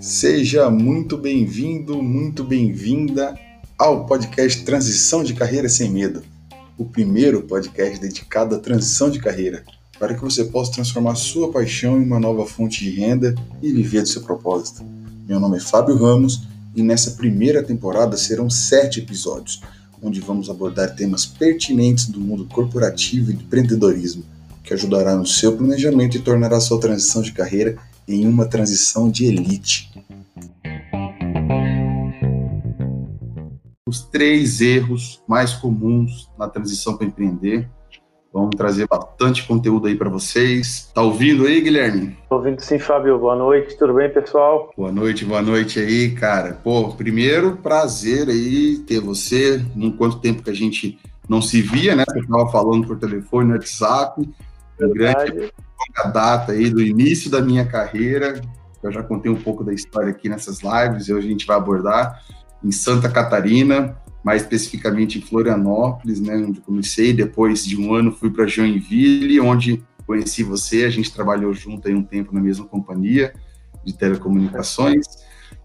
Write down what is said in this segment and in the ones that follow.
Seja muito bem-vindo, muito bem-vinda ao podcast Transição de Carreira Sem Medo, o primeiro podcast dedicado à transição de carreira, para que você possa transformar sua paixão em uma nova fonte de renda e viver do seu propósito. Meu nome é Fábio Ramos e nessa primeira temporada serão sete episódios, onde vamos abordar temas pertinentes do mundo corporativo e do empreendedorismo, que ajudará no seu planejamento e tornará sua transição de carreira em uma transição de elite. Os três erros mais comuns na transição para empreender. Vamos trazer bastante conteúdo aí para vocês. Tá ouvindo aí, Guilherme? Tô ouvindo sim, Fábio. Boa noite, tudo bem, pessoal? Boa noite, boa noite aí, cara. Pô, primeiro, prazer aí ter você. Em quanto tempo que a gente não se via, né? Você tava falando por telefone, no WhatsApp. Grande longa data aí do início da minha carreira. Eu já contei um pouco da história aqui nessas lives e hoje a gente vai abordar em Santa Catarina, mais especificamente em Florianópolis, né, onde comecei. Depois de um ano fui para Joinville, onde conheci você. A gente trabalhou junto aí um tempo na mesma companhia de telecomunicações.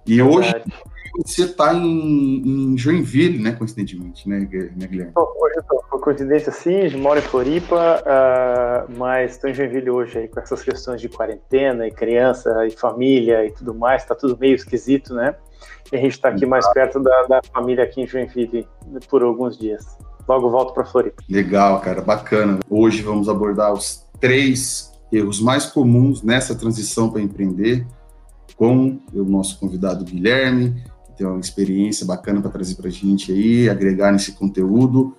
E hoje você está em, em, Joinville, né, coincidentemente, né, né Guilherme? Hoje eu por coincidência, sim, moro em Floripa, uh, mas estou em Joinville hoje aí com essas questões de quarentena e criança e família e tudo mais, está tudo meio esquisito, né? E a gente está aqui mais perto da, da, família aqui em Joinville por alguns dias. Logo volto para Floripa. Legal, cara, bacana. Hoje vamos abordar os três erros mais comuns nessa transição para empreender com o nosso convidado Guilherme, ter uma experiência bacana para trazer para a gente aí, agregar nesse conteúdo.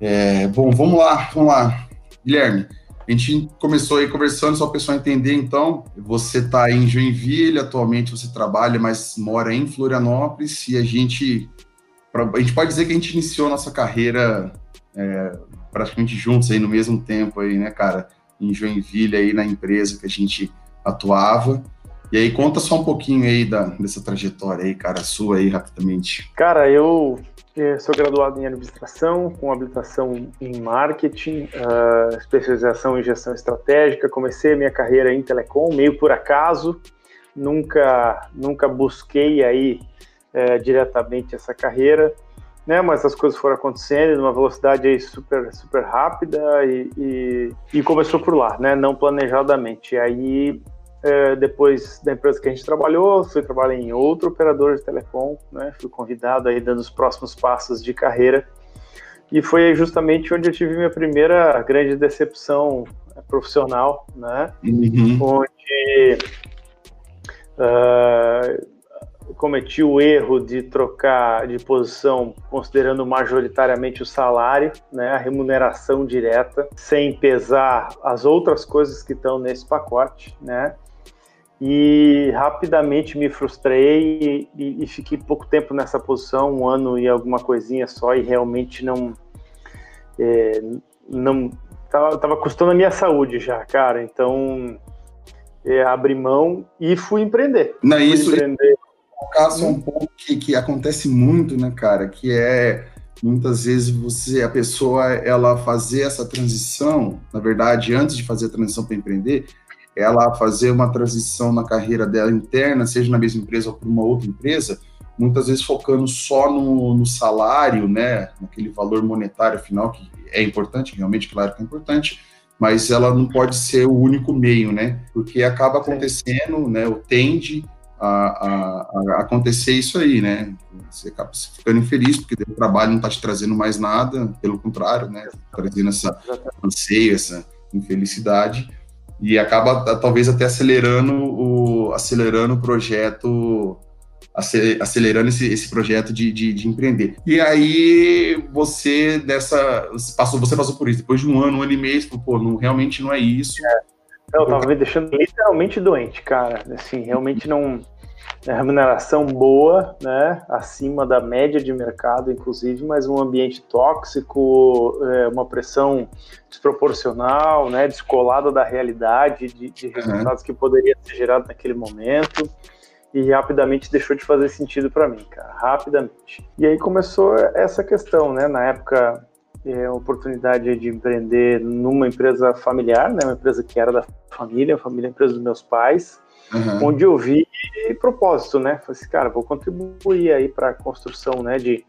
É, bom, vamos lá, vamos lá. Guilherme, a gente começou aí conversando, só o pessoal entender, então, você está em Joinville, atualmente você trabalha, mas mora em Florianópolis, e a gente, a gente pode dizer que a gente iniciou nossa carreira é, praticamente juntos aí no mesmo tempo aí, né, cara, em Joinville aí na empresa que a gente atuava, e aí, conta só um pouquinho aí da, dessa trajetória aí, cara, sua aí, rapidamente. Cara, eu eh, sou graduado em administração, com habilitação em marketing, uh, especialização em gestão estratégica. Comecei a minha carreira em telecom, meio por acaso. Nunca, nunca busquei aí é, diretamente essa carreira, né? Mas as coisas foram acontecendo numa velocidade aí super, super rápida e, e, e começou por lá, né? Não planejadamente. E aí é, depois da empresa que a gente trabalhou, fui trabalhar em outro operador de telecom, né? Fui convidado aí dando os próximos passos de carreira. E foi justamente onde eu tive minha primeira grande decepção é, profissional, né? Uhum. Onde uh, cometi o erro de trocar de posição considerando majoritariamente o salário, né, a remuneração direta, sem pesar as outras coisas que estão nesse pacote, né? E rapidamente me frustrei e, e, fiquei pouco tempo nessa posição, um ano e alguma coisinha só, e realmente não. É, não tava, tava custando a minha saúde já, cara. Então, é, abri mão e fui empreender. Não, fui isso empreender. caso um pouco que, que acontece muito, né, cara? Que é muitas vezes você, a pessoa, ela fazer essa transição, na verdade, antes de fazer a transição para empreender, ela fazer uma transição na carreira dela interna, seja na mesma empresa ou para uma outra empresa, muitas vezes focando só no, no, salário, né, naquele valor monetário final, que é importante, realmente, claro que é importante, mas ela não pode ser o único meio, né, porque acaba acontecendo, né, ou tende a, a, a, acontecer isso aí, né, você acaba ficando infeliz porque o trabalho não está te trazendo mais nada, pelo contrário, né, trazendo essa anseio, essa infelicidade, e acaba talvez até acelerando o, acelerando o projeto, acelerando esse, esse projeto de, de, de, empreender. E aí você dessa passou, você passou por isso depois de um ano, um ano e meio, falou, pô, não, realmente não é isso. É. Eu tava me deixando literalmente doente, cara. Assim, realmente não remuneração boa, né, acima da média de mercado, inclusive, mas um ambiente tóxico, é, uma pressão desproporcional, né, descolada da realidade, de, de resultados uhum. que poderia ser gerado naquele momento, e rapidamente deixou de fazer sentido para mim, cara, rapidamente. E aí começou essa questão, né, na época é, a oportunidade de empreender numa empresa familiar, né, uma empresa que era da família, a família, empresa dos meus pais, uhum. onde eu vi propósito, né? Falei assim, cara, vou contribuir aí para a construção, né, de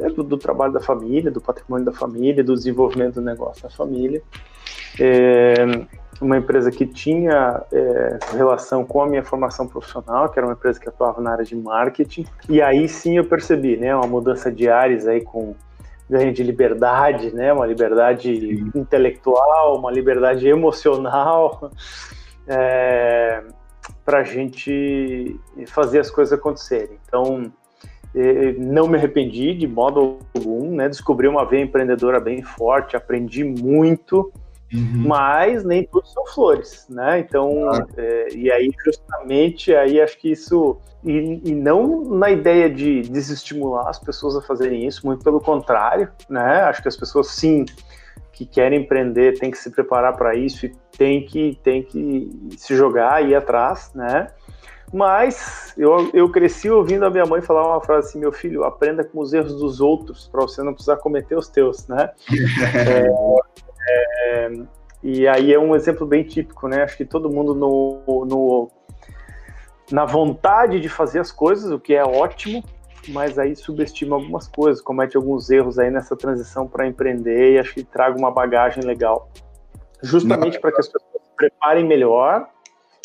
é, do, do, trabalho da família, do patrimônio da família, do desenvolvimento do negócio da família. É, uma empresa que tinha é, relação com a minha formação profissional, que era uma empresa que atuava na área de marketing. E aí sim eu percebi, né, uma mudança de áreas aí com ganho de liberdade, né, uma liberdade sim. intelectual, uma liberdade emocional, é, para a gente fazer as coisas acontecerem. Então, não me arrependi de modo algum, né? Descobri uma veia empreendedora bem forte, aprendi muito, uhum. mas nem tudo são flores, né? Então, é, e aí justamente aí acho que isso e, e, não na ideia de desestimular as pessoas a fazerem isso, muito pelo contrário, né? Acho que as pessoas sim que querem empreender têm que se preparar para isso e tem que tem que se jogar e ir atrás, né? Mas eu, eu cresci ouvindo a minha mãe falar uma frase assim: meu filho, aprenda com os erros dos outros, para você não precisar cometer os teus, né? é, é, e aí é um exemplo bem típico, né? Acho que todo mundo no, no, na vontade de fazer as coisas, o que é ótimo, mas aí subestima algumas coisas, comete alguns erros aí nessa transição para empreender e acho que traga uma bagagem legal. Justamente para que as pessoas se preparem melhor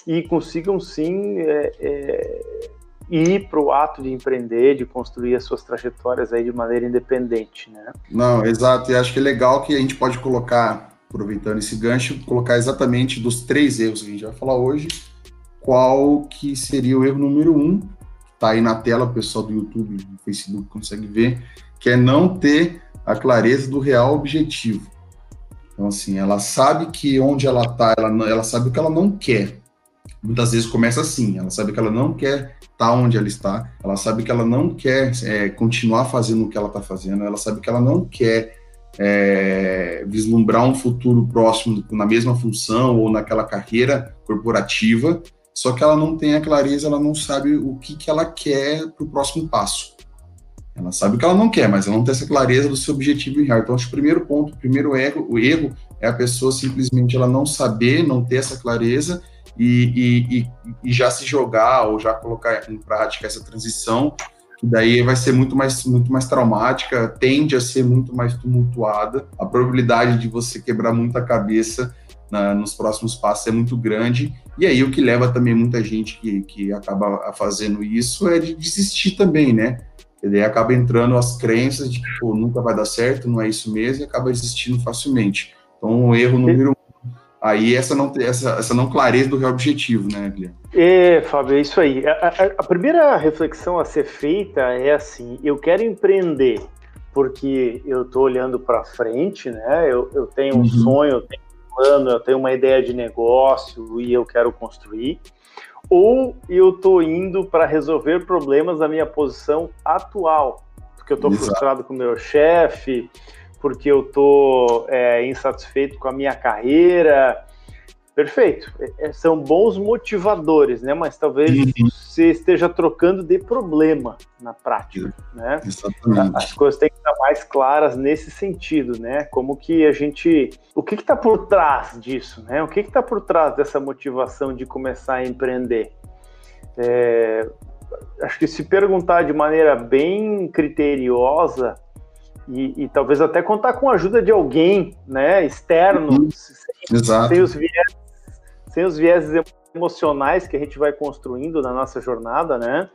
e consigam sim é, é, ir para o ato de empreender, de construir as suas trajetórias aí de maneira independente, né? Não, exato. E acho que é legal que a gente pode colocar, aproveitando esse gancho, colocar exatamente dos três erros que a gente vai falar hoje, qual que seria o erro número um, tá aí na tela, o pessoal do YouTube, do Facebook consegue ver, que é não ter a clareza do real objetivo. Então, assim, ela sabe que onde ela está, ela, ela sabe o que ela não quer, muitas vezes começa assim, ela sabe que ela não quer estar tá onde ela está, ela sabe que ela não quer é, continuar fazendo o que ela está fazendo, ela sabe que ela não quer é, vislumbrar um futuro próximo na mesma função ou naquela carreira corporativa, só que ela não tem a clareza, ela não sabe o que, que ela quer para o próximo passo. Ela sabe o que ela não quer, mas ela não tem essa clareza do seu objetivo real. Então, acho que o primeiro ponto, o primeiro erro, o erro é a pessoa simplesmente ela não saber, não ter essa clareza e, e, e, já se jogar ou já colocar em prática essa transição, que daí vai ser muito mais, muito mais traumática, tende a ser muito mais tumultuada, a probabilidade de você quebrar muita cabeça na, nos próximos passos é muito grande, e aí o que leva também muita gente que, que acaba fazendo isso é de desistir também, né? E daí acaba entrando as crenças de que pô, nunca vai dar certo, não é isso mesmo, e acaba desistindo facilmente. Então, o erro número aí essa não, essa, essa não clareza do real objetivo, né, Guilherme? É, Fábio, é isso aí. A, a, a, primeira reflexão a ser feita é assim: eu quero empreender porque eu estou olhando para frente, né? Eu, eu tenho um uhum. sonho, eu tenho um plano, eu tenho uma ideia de negócio e eu quero construir. Ou eu estou indo para resolver problemas da minha posição atual, porque eu estou frustrado com o meu chefe, porque eu estou é, insatisfeito com a minha carreira. Perfeito. É, é, são bons motivadores, né? Mas talvez uhum. você esteja trocando de problema na prática, né? Exatamente. As coisas têm que estar mais claras nesse sentido, né? Como que a gente... O que está por trás disso, né? O que está por trás dessa motivação de começar a empreender? É, acho que se perguntar de maneira bem criteriosa, e, e, talvez até contar com a ajuda de alguém, né, externo, uhum. sem, sem, os viés, sem os vieses emocionais que a gente vai construindo na nossa jornada, né,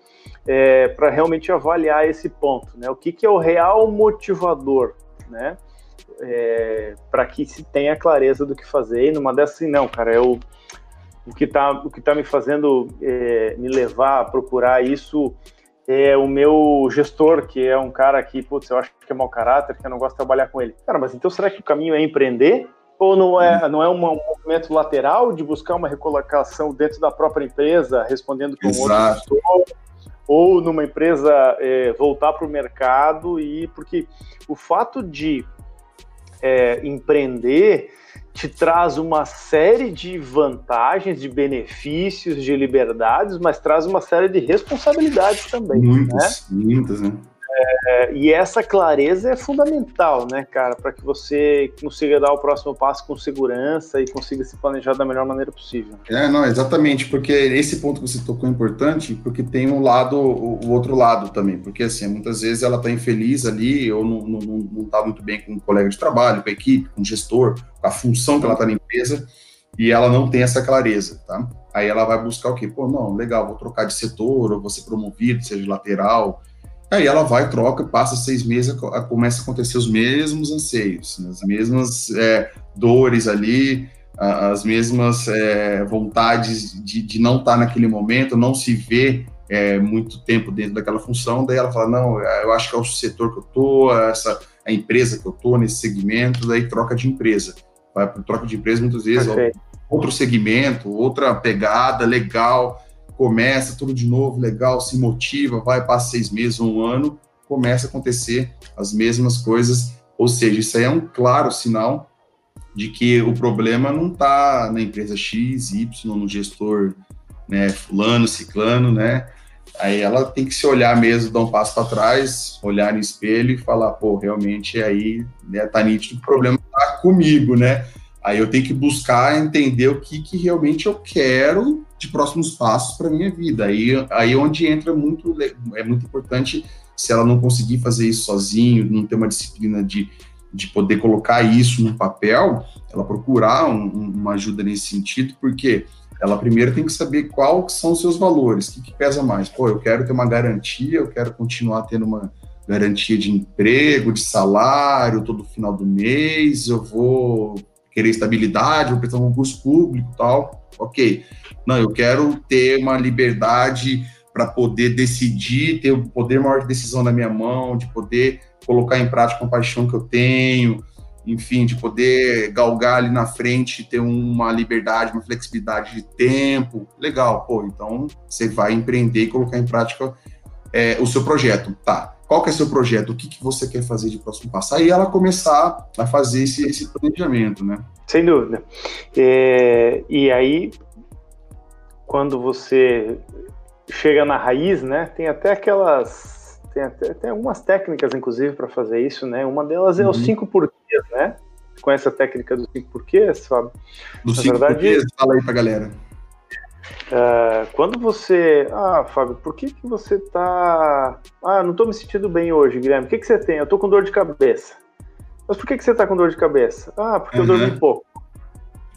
é, para realmente avaliar esse ponto, né, o que, que é o real motivador, né, é, para que se tenha clareza do que fazer. E numa dessas, assim, não, cara, eu o que está o que tá me fazendo é, me levar a procurar isso é o meu gestor, que é um cara que, putz, eu acho que é mau caráter, que eu não gosto de trabalhar com ele. Cara, mas então será que o caminho é empreender? Ou não é, não é um movimento lateral de buscar uma recolocação dentro da própria empresa, respondendo com outro gestor? Ou numa empresa é, voltar para o mercado e porque o fato de é, empreender te traz uma série de vantagens, de benefícios, de liberdades, mas traz uma série de responsabilidades também. Muitas, né? muitas, né? E essa clareza é fundamental, né, cara, para que você consiga dar o próximo passo com segurança e consiga se planejar da melhor maneira possível. É, não, exatamente, porque esse ponto que você tocou é importante, porque tem um lado, o, outro lado também, porque assim, muitas vezes ela está infeliz ali, ou não, não, não tá muito bem com o um colega de trabalho, com a equipe, com o gestor, com a função que ela está na empresa, e ela não tem essa clareza, tá? Aí ela vai buscar o quê? Pô, não, legal, vou trocar de setor, ou vou ser promovido, seja lateral. Aí ela vai, troca, passa seis meses, começa a acontecer os mesmos anseios, né? as mesmas é, dores ali, as mesmas é, vontades de, de não estar tá naquele momento, não se ver é, muito tempo dentro daquela função. Daí ela fala: Não, eu acho que é o setor que eu tô, essa a empresa que eu tô nesse segmento, daí troca de empresa. Vai para troca de empresa muitas vezes, outro segmento, outra pegada legal, começa tudo de novo, legal, se motiva, vai, passa seis meses, um ano, começa a acontecer as mesmas coisas. Ou seja, isso aí é um claro sinal de que o problema não está na empresa X, Y, no gestor né, fulano, ciclano, né? Aí ela tem que se olhar mesmo, dar um passo para trás, olhar no espelho e falar, pô, realmente aí né, tá nítido, o problema tá comigo, né? Aí eu tenho que buscar entender o que, que realmente eu quero de próximos passos para minha vida. Aí, aí é onde entra muito, é muito importante se ela não conseguir fazer isso sozinho, não ter uma disciplina de, de poder colocar isso no papel, ela procurar um, uma ajuda nesse sentido, porque ela primeiro tem que saber quais são os seus valores, o que, que pesa mais. Pô, eu quero ter uma garantia, eu quero continuar tendo uma garantia de emprego, de salário todo final do mês, eu vou querer estabilidade, vou prestar um concurso público tal, ok. Não, eu quero ter uma liberdade para poder decidir, ter o poder maior de decisão na minha mão, de poder colocar em prática a paixão que eu tenho, enfim, de poder galgar ali na frente, ter uma liberdade, uma flexibilidade de tempo. Legal, pô, então você vai empreender e colocar em prática é, o seu projeto. Tá, qual que é seu projeto, o que, que você quer fazer de próximo passo. Aí ela começar a fazer esse, esse planejamento, né? Sem dúvida. É, e aí, quando você chega na raiz, né, tem até aquelas, tem, até, tem algumas técnicas, inclusive, para fazer isso, né? Uma delas é uhum. os cinco porquês, né? Conhece a técnica dos cinco porquês, Fábio? Dos cinco verdade, porquês, fala aí pra galera. Uh, quando você. Ah, Fábio, por que, que você tá. Ah, não tô me sentindo bem hoje, Guilherme. O que, que você tem? Eu tô com dor de cabeça. Mas por que, que você tá com dor de cabeça? Ah, porque uhum. eu dormi pouco.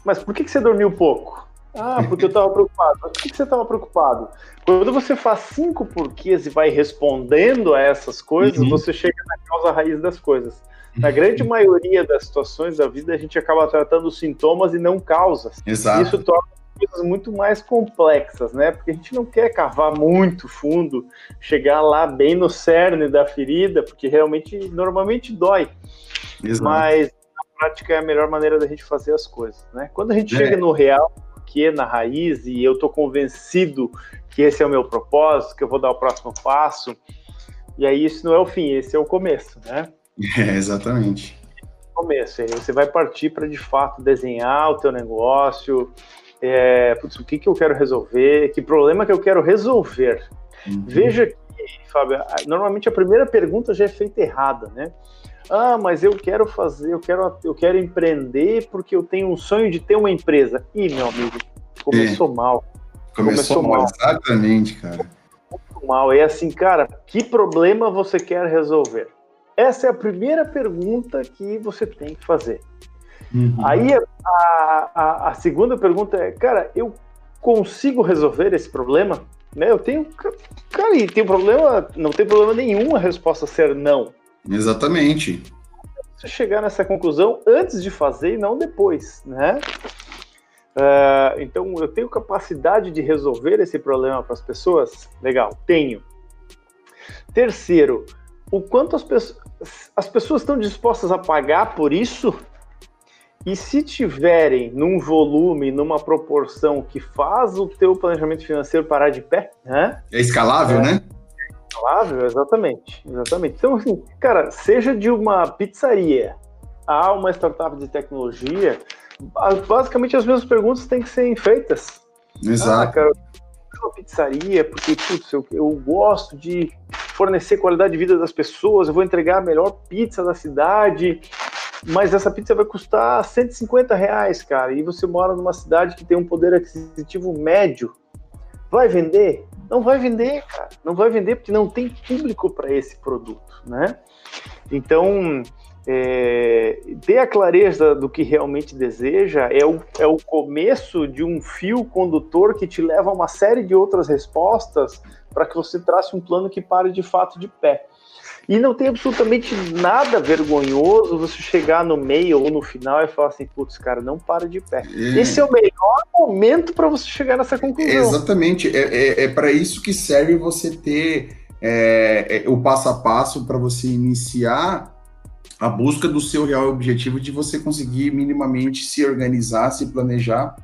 Mas por que, que você dormiu pouco? Ah, porque eu tava preocupado. Mas por que, que você tava preocupado? Quando você faz cinco porquês e vai respondendo a essas coisas, uhum. você chega na causa raiz das coisas. Na uhum. grande maioria das situações da vida, a gente acaba tratando sintomas e não causas. Exato. Isso torna coisas muito mais complexas, né? Porque a gente não quer cavar muito fundo, chegar lá bem no cerne da ferida, porque realmente normalmente dói. Exato. Mas na prática é a melhor maneira da gente fazer as coisas, né? Quando a gente é. chega no real, que é na raiz, e eu tô convencido que esse é o meu propósito, que eu vou dar o próximo passo, e aí isso não é o fim, esse é o começo, né? É, exatamente. Começo, aí você vai partir para de fato desenhar o teu negócio, é, putz, o que, que eu quero resolver, que problema que eu quero resolver. Uhum. Veja que, Fábio, normalmente a primeira pergunta já é feita errada, né? Ah, mas eu quero fazer, eu quero, eu quero empreender porque eu tenho um sonho de ter uma empresa. Ih, meu amigo, começou é. mal. Começou, começou mal, exatamente, cara. Muito mal. É assim, cara, que problema você quer resolver? Essa é a primeira pergunta que você tem que fazer. Uhum. Aí a, a, a, segunda pergunta é, cara, eu consigo resolver esse problema? Né? Eu tenho, cara, e tem problema, não tem problema nenhum a resposta ser não. Exatamente. Você chegar nessa conclusão antes de fazer e não depois, né? Uh, então, eu tenho capacidade de resolver esse problema para as pessoas? Legal, tenho. Terceiro, o quanto as, pe as pessoas estão dispostas a pagar por isso? E se tiverem num volume, numa proporção que faz o teu planejamento financeiro parar de pé, né? É escalável, é, né? Escalável, exatamente, exatamente. Então, assim, cara, seja de uma pizzaria a uma startup de tecnologia, basicamente as mesmas perguntas têm que ser feitas. Exato. Ah, cara, uma pizzaria, porque, putz, eu, eu gosto de fornecer qualidade de vida das pessoas, eu vou entregar a melhor pizza da cidade, mas essa pizza vai custar 150 reais, cara, e você mora numa cidade que tem um poder aquisitivo médio, vai vender? Não vai vender, cara, não vai vender porque não tem público para esse produto, né? Então, é, ter a clareza do que realmente deseja é o, é o começo de um fio condutor que te leva a uma série de outras respostas para que você trace um plano que pare de fato de pé. E não tem absolutamente nada vergonhoso você chegar no meio ou no final e falar assim, putz, cara, não para de pé. É. Esse é o melhor momento para você chegar nessa conclusão. Exatamente. É, é, é para isso que serve você ter é, é, o passo a passo para você iniciar a busca do seu real objetivo de você conseguir minimamente se organizar, se planejar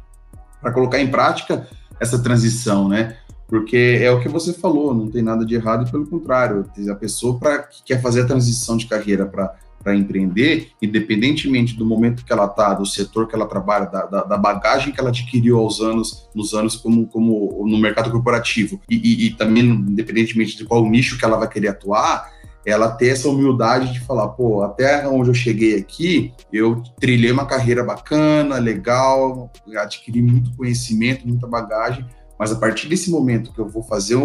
para colocar em prática essa transição, né? Porque é o que você falou, não tem nada de errado, pelo contrário, a pessoa pra, que quer fazer a transição de carreira para empreender, independentemente do momento que ela está, do setor que ela trabalha, da, da, da, bagagem que ela adquiriu aos anos, nos anos como, como no mercado corporativo, e, e, e também independentemente de qual nicho que ela vai querer atuar, ela ter essa humildade de falar, pô, até onde eu cheguei aqui, eu trilhei uma carreira bacana, legal, adquiri muito conhecimento, muita bagagem, mas a partir desse momento que eu vou fazer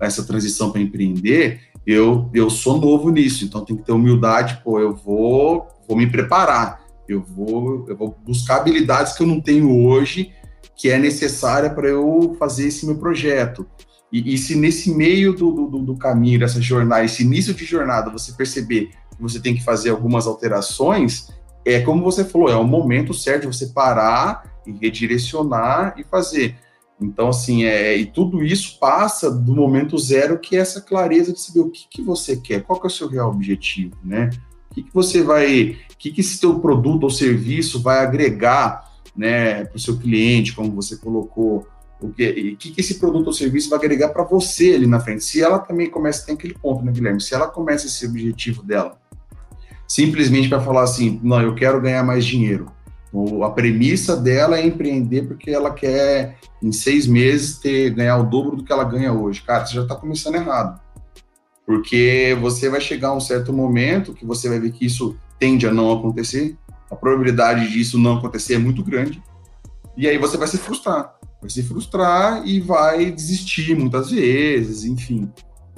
essa transição para empreender, eu, eu sou novo nisso, então tem que ter humildade, pô, eu vou, vou me preparar, eu vou, eu vou buscar habilidades que eu não tenho hoje, que é necessária para eu fazer esse meu projeto. E, e se nesse meio do, do, do, caminho, dessa jornada, esse início de jornada, você perceber que você tem que fazer algumas alterações, é como você falou, é o momento certo de você parar e redirecionar e fazer. Então, assim, é, e tudo isso passa do momento zero, que é essa clareza de saber o que, que você quer, qual que é o seu real objetivo, né? O que, que você vai, o que, que esse teu produto ou serviço vai agregar, né, para o seu cliente, como você colocou, o que, que, que esse produto ou serviço vai agregar para você ali na frente. Se ela também começa, tem aquele ponto, né, Guilherme? Se ela começa esse objetivo dela, simplesmente para falar assim, não, eu quero ganhar mais dinheiro. A premissa dela é empreender porque ela quer, em seis meses, ter ganhar o dobro do que ela ganha hoje. Cara, você já está começando errado. Porque você vai chegar a um certo momento que você vai ver que isso tende a não acontecer. A probabilidade disso não acontecer é muito grande. E aí você vai se frustrar vai se frustrar e vai desistir muitas vezes, enfim.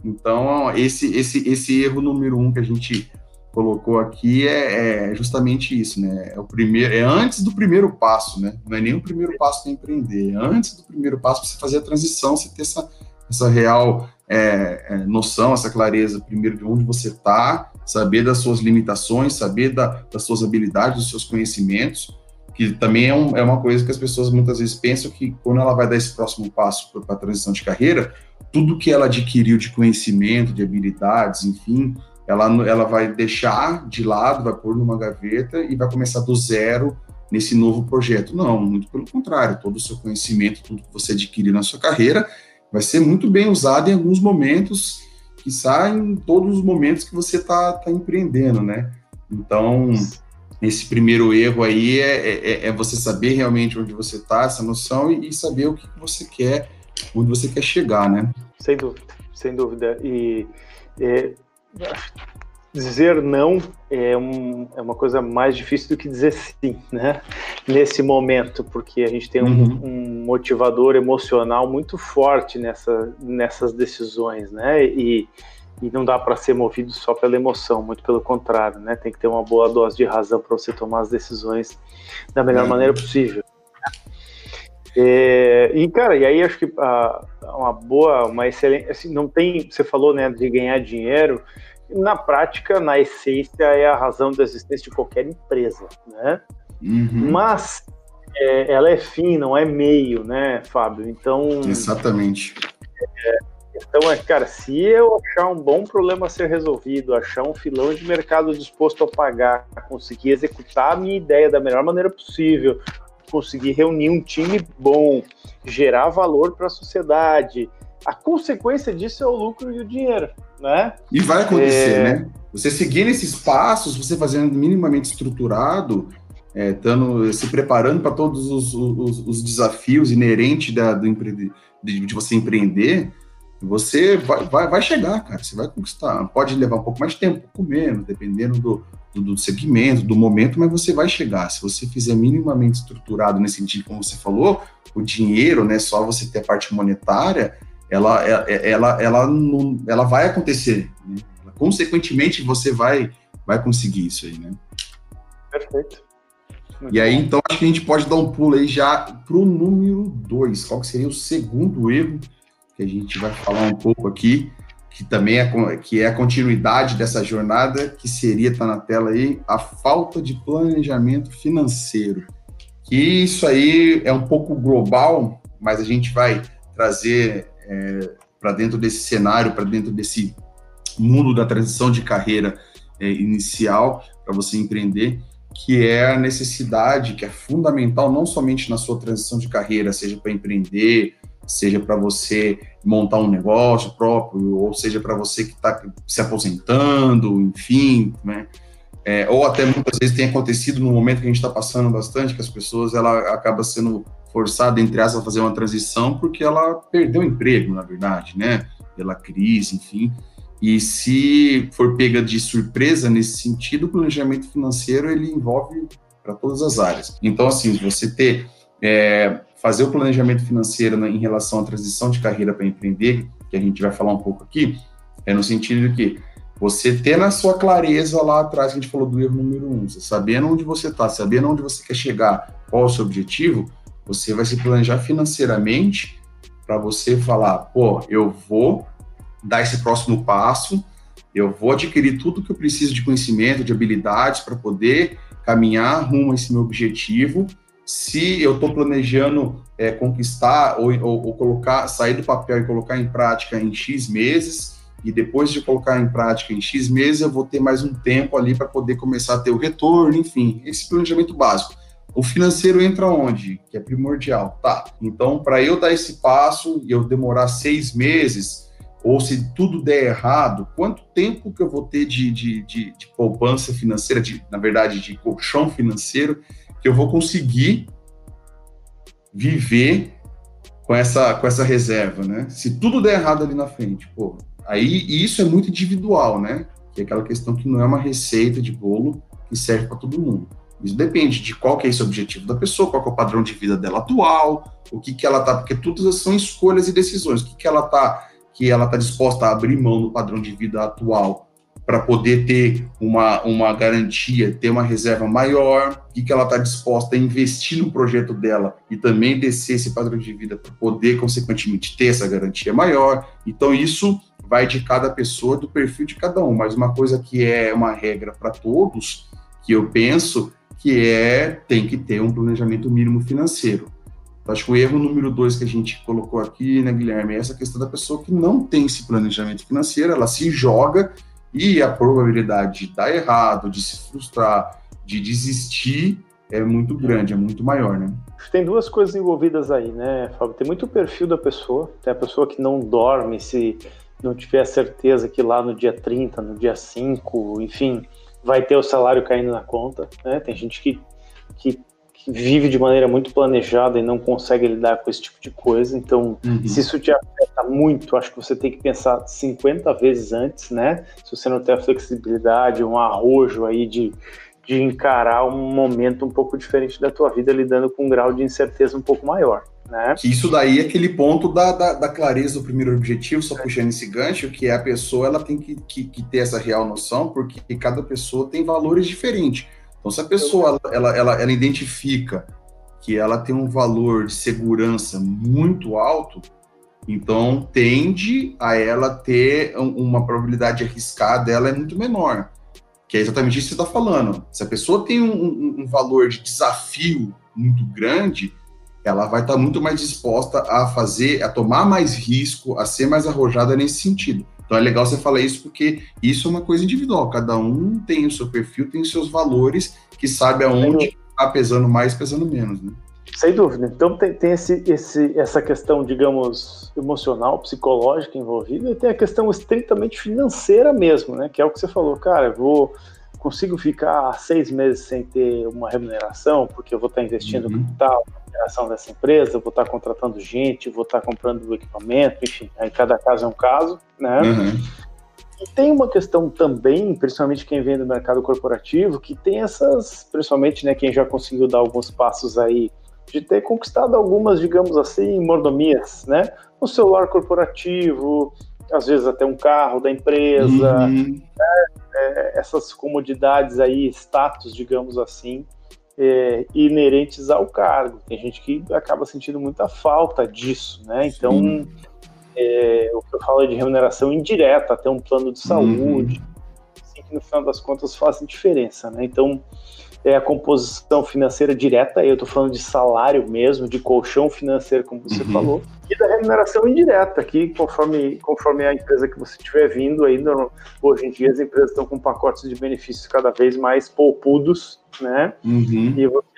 Então, esse, esse, esse erro número um que a gente colocou aqui é, é, justamente isso, né? É o primeiro, é antes do primeiro passo, né? Não é nem o primeiro passo para empreender, é antes do primeiro passo para você fazer a transição, você ter essa, essa real é, é, noção, essa clareza, primeiro de onde você está, saber das suas limitações, saber da, das suas habilidades, dos seus conhecimentos, que também é, um, é, uma coisa que as pessoas muitas vezes pensam que quando ela vai dar esse próximo passo para a transição de carreira, tudo que ela adquiriu de conhecimento, de habilidades, enfim, ela, ela vai deixar de lado, vai pôr numa gaveta e vai começar do zero nesse novo projeto. Não, muito pelo contrário, todo o seu conhecimento, tudo que você adquiriu na sua carreira, vai ser muito bem usado em alguns momentos, que saem em todos os momentos que você está tá empreendendo, né? Então, esse primeiro erro aí é, é, é, você saber realmente onde você está, essa noção, e, e, saber o que você quer, onde você quer chegar, né? Sem dúvida, sem dúvida. E é, dizer não é, um, é, uma coisa mais difícil do que dizer sim, né? Nesse momento, porque a gente tem um, uhum. um motivador emocional muito forte nessa, nessas decisões, né? E, e não dá para ser movido só pela emoção, muito pelo contrário, né? Tem que ter uma boa dose de razão para você tomar as decisões da melhor uhum. maneira possível. É, e cara, e aí acho que a, uma boa, uma excelente, assim, não tem, você falou, né, de ganhar dinheiro. Na prática, na essência, é a razão da existência de qualquer empresa, né? Uhum. Mas é, ela é fim, não é meio, né, Fábio? Então. Exatamente. É, então, é, cara, se eu achar um bom problema a ser resolvido, achar um filão de mercado disposto a pagar, conseguir executar a minha ideia da melhor maneira possível, conseguir reunir um time bom, gerar valor para a sociedade, a consequência disso é o lucro e o dinheiro, né? E vai acontecer, é... né? Você seguir nesses passos, você fazendo minimamente estruturado, é, tando, se preparando para todos os, os, os, desafios inerentes da, do de, de você empreender, você vai, vai, vai chegar, cara, você vai conquistar. Pode levar um pouco mais de tempo, um pouco menos, dependendo do, do, do, segmento, do momento, mas você vai chegar. Se você fizer minimamente estruturado nesse sentido, como você falou, o dinheiro, né, só você ter a parte monetária, ela, ela, ela, ela, não, ela vai acontecer. Né? Consequentemente, você vai, vai conseguir isso aí, né? Perfeito. Muito e aí, bom. então, acho que a gente pode dar um pulo aí já para o número dois. Qual que seria o segundo erro que a gente vai falar um pouco aqui, que também é, que é a continuidade dessa jornada, que seria, tá na tela aí, a falta de planejamento financeiro. Que isso aí é um pouco global, mas a gente vai trazer é, para dentro desse cenário, para dentro desse mundo da transição de carreira é, inicial, para você empreender, que é a necessidade, que é fundamental, não somente na sua transição de carreira, seja para empreender, seja para você montar um negócio próprio, ou seja para você que está se aposentando, enfim, né? É, ou até muitas vezes tem acontecido no momento que a gente está passando bastante, que as pessoas ela acaba sendo forçada entre aspas a fazer uma transição porque ela perdeu o emprego, na verdade, né? Pela crise, enfim. E se for pega de surpresa nesse sentido, o planejamento financeiro ele envolve para todas as áreas. Então, assim, você ter é, fazer o planejamento financeiro né, em relação à transição de carreira para empreender, que a gente vai falar um pouco aqui, é no sentido de que você ter na sua clareza lá atrás, que a gente falou do erro número um, sabendo onde você está, sabendo onde você quer chegar, qual o seu objetivo, você vai se planejar financeiramente para você falar, pô, eu vou dar esse próximo passo, eu vou adquirir tudo que eu preciso de conhecimento, de habilidades para poder caminhar rumo a esse meu objetivo. Se eu estou planejando é, conquistar ou, ou, ou, colocar, sair do papel e colocar em prática em X meses, e depois de colocar em prática em X meses, eu vou ter mais um tempo ali para poder começar a ter o retorno, enfim, esse planejamento básico. O financeiro entra onde? Que é primordial. Tá. Então, para eu dar esse passo e eu demorar seis meses, ou se tudo der errado, quanto tempo que eu vou ter de, de, de, de poupança financeira, de, na verdade, de colchão financeiro, que eu vou conseguir viver com essa, com essa reserva, né? Se tudo der errado ali na frente, pô, aí isso é muito individual, né? Que é aquela questão que não é uma receita de bolo que serve para todo mundo. Isso depende de qual que é esse objetivo da pessoa, qual é o padrão de vida dela atual, o que que ela tá, porque todas são escolhas e decisões, o que que ela tá que ela está disposta a abrir mão do padrão de vida atual para poder ter uma, uma garantia, ter uma reserva maior, e que ela está disposta a investir no projeto dela e também descer esse padrão de vida para poder, consequentemente, ter essa garantia maior. Então, isso vai de cada pessoa, do perfil de cada um. Mas uma coisa que é uma regra para todos, que eu penso, que é tem que ter um planejamento mínimo financeiro. Acho que o erro número dois que a gente colocou aqui, né, Guilherme, é essa questão da pessoa que não tem esse planejamento financeiro, ela se joga e a probabilidade de dar errado, de se frustrar, de desistir é muito grande, é muito maior, né? Tem duas coisas envolvidas aí, né, Fábio? Tem muito o perfil da pessoa, tem a pessoa que não dorme se não tiver certeza que lá no dia 30, no dia 5, enfim, vai ter o salário caindo na conta, né? Tem gente que, que vive de maneira muito planejada e não consegue lidar com esse tipo de coisa. Então, uhum. se isso te afeta muito, acho que você tem que pensar 50 vezes antes, né? Se você não tem a flexibilidade, um arrojo aí de, de encarar um momento um pouco diferente da tua vida, lidando com um grau de incerteza um pouco maior. Né? Isso daí é aquele ponto da, da, da clareza do primeiro objetivo, só é. puxando esse gancho, que é a pessoa ela tem que, que, que ter essa real noção, porque cada pessoa tem valores diferentes. Então, se a pessoa ela, ela, ela identifica que ela tem um valor de segurança muito alto, então tende a ela ter uma probabilidade de arriscar dela é muito menor. Que é exatamente isso que você está falando. Se a pessoa tem um, um, um, valor de desafio muito grande, ela vai estar tá muito mais disposta a fazer, a tomar mais risco, a ser mais arrojada nesse sentido. Então é legal você falar isso porque isso é uma coisa individual. Cada um tem o seu perfil, tem os seus valores, que sabe aonde está pesando mais, pesando menos, né? Sem dúvida. Então tem, tem esse, esse, essa questão, digamos, emocional, psicológica envolvida, e tem a questão estritamente financeira mesmo, né? Que é o que você falou, cara, eu vou consigo ficar seis meses sem ter uma remuneração, porque eu vou estar investindo uhum. capital, operação dessa empresa, vou estar contratando gente, vou estar comprando equipamento, enfim, aí cada caso é um caso, né? Uhum. E tem uma questão também, principalmente quem vem do mercado corporativo, que tem essas, principalmente né, quem já conseguiu dar alguns passos aí, de ter conquistado algumas, digamos assim, mordomias, né? O celular corporativo, às vezes até um carro da empresa, uhum. né? É, essas comodidades aí, status, digamos assim, é, inerentes ao cargo. Tem gente que acaba sentindo muita falta disso, né? Então, é, o que eu falo é de remuneração indireta, até um plano de saúde, uhum. assim, que no final das contas fazem diferença, né? Então, é a composição financeira direta, eu estou falando de salário mesmo, de colchão financeiro, como você uhum. falou, e da remuneração indireta, que conforme, conforme a empresa que você estiver vindo, aí, hoje em dia as empresas estão com pacotes de benefícios cada vez mais poupudos, né? Uhum. E você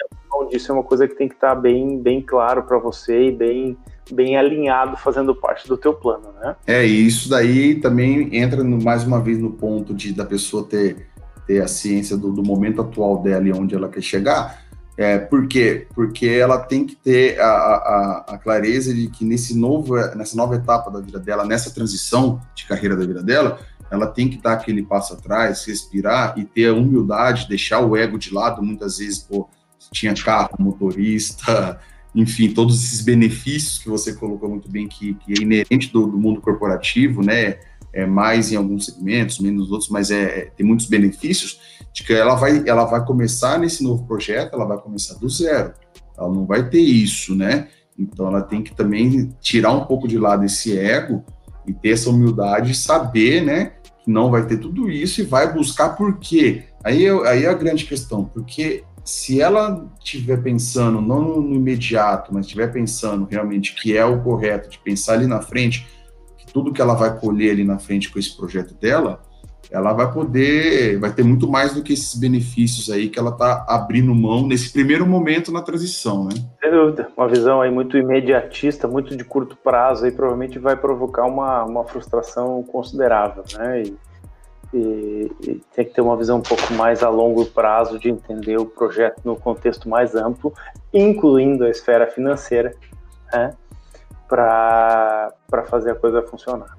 disso é uma coisa que tem que estar tá bem, bem claro para você e bem, bem alinhado, fazendo parte do teu plano, né? É, e isso daí também entra no, mais uma vez no ponto de da pessoa ter ter a ciência do, do momento atual dela e onde ela quer chegar. É, por quê? Porque ela tem que ter a, a, a, clareza de que nesse novo, nessa nova etapa da vida dela, nessa transição de carreira da vida dela, ela tem que dar aquele passo atrás, respirar e ter a humildade, deixar o ego de lado. Muitas vezes, pô, tinha carro, motorista, enfim, todos esses benefícios que você colocou muito bem, que, que é inerente do, do mundo corporativo, né? É, mais em alguns segmentos, menos nos outros, mas é, é, tem muitos benefícios, de que ela vai, ela vai começar nesse novo projeto, ela vai começar do zero. Ela não vai ter isso, né? Então ela tem que também tirar um pouco de lado esse ego e ter essa humildade, saber, né, que não vai ter tudo isso e vai buscar por quê. Aí, aí é a grande questão, porque se ela estiver pensando, não no imediato, mas estiver pensando realmente que é o correto, de pensar ali na frente, tudo que ela vai colher ali na frente com esse projeto dela, ela vai poder, vai ter muito mais do que esses benefícios aí que ela está abrindo mão nesse primeiro momento na transição, né? Sem dúvida, uma visão aí muito imediatista, muito de curto prazo, aí provavelmente vai provocar uma, uma frustração considerável, né? E, e, e tem que ter uma visão um pouco mais a longo prazo de entender o projeto no contexto mais amplo, incluindo a esfera financeira, né? Para fazer a coisa funcionar.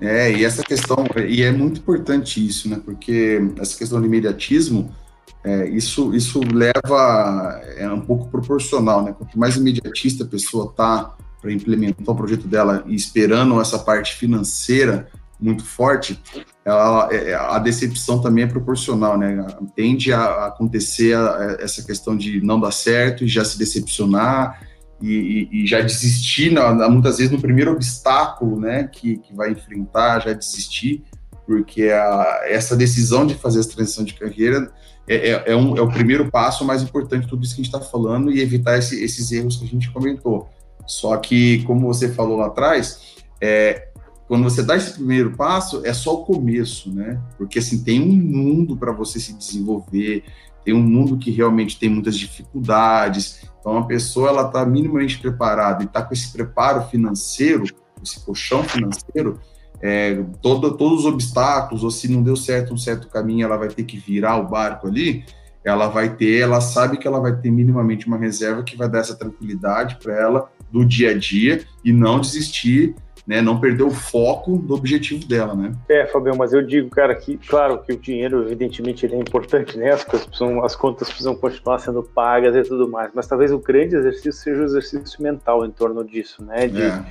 É, e essa questão, e é muito importante isso, né? Porque essa questão de imediatismo, é, isso, isso leva, é um pouco proporcional, né? Quanto mais imediatista a pessoa tá para implementar o projeto dela e esperando essa parte financeira muito forte, ela, é, a decepção também é proporcional, né? Tende a acontecer a essa questão de não dar certo e já se decepcionar e, e, já desistir, na, muitas vezes no primeiro obstáculo né, que, que vai enfrentar, já desistir, porque a, essa decisão de fazer essa transição de carreira é, é, é, um, é o primeiro passo mais importante de tudo isso que a gente está falando e evitar esse, esses erros que a gente comentou. Só que, como você falou lá atrás, é, quando você dá esse primeiro passo, é só o começo, né? Porque assim, tem um mundo para você se desenvolver, tem um mundo que realmente tem muitas dificuldades. Então, a pessoa ela está minimamente preparada e está com esse preparo financeiro, esse colchão financeiro, é, todo, todos os obstáculos, ou se não deu certo um certo caminho, ela vai ter que virar o barco ali, ela vai ter, ela sabe que ela vai ter minimamente uma reserva que vai dar essa tranquilidade para ela do dia a dia e não desistir né, não perder o foco do objetivo dela, né? É, Fabião, mas eu digo, cara, que claro que o dinheiro, evidentemente, ele é importante, né? As, precisam, as contas precisam continuar sendo pagas e tudo mais, mas talvez o grande exercício seja o exercício mental em torno disso, né? De, é.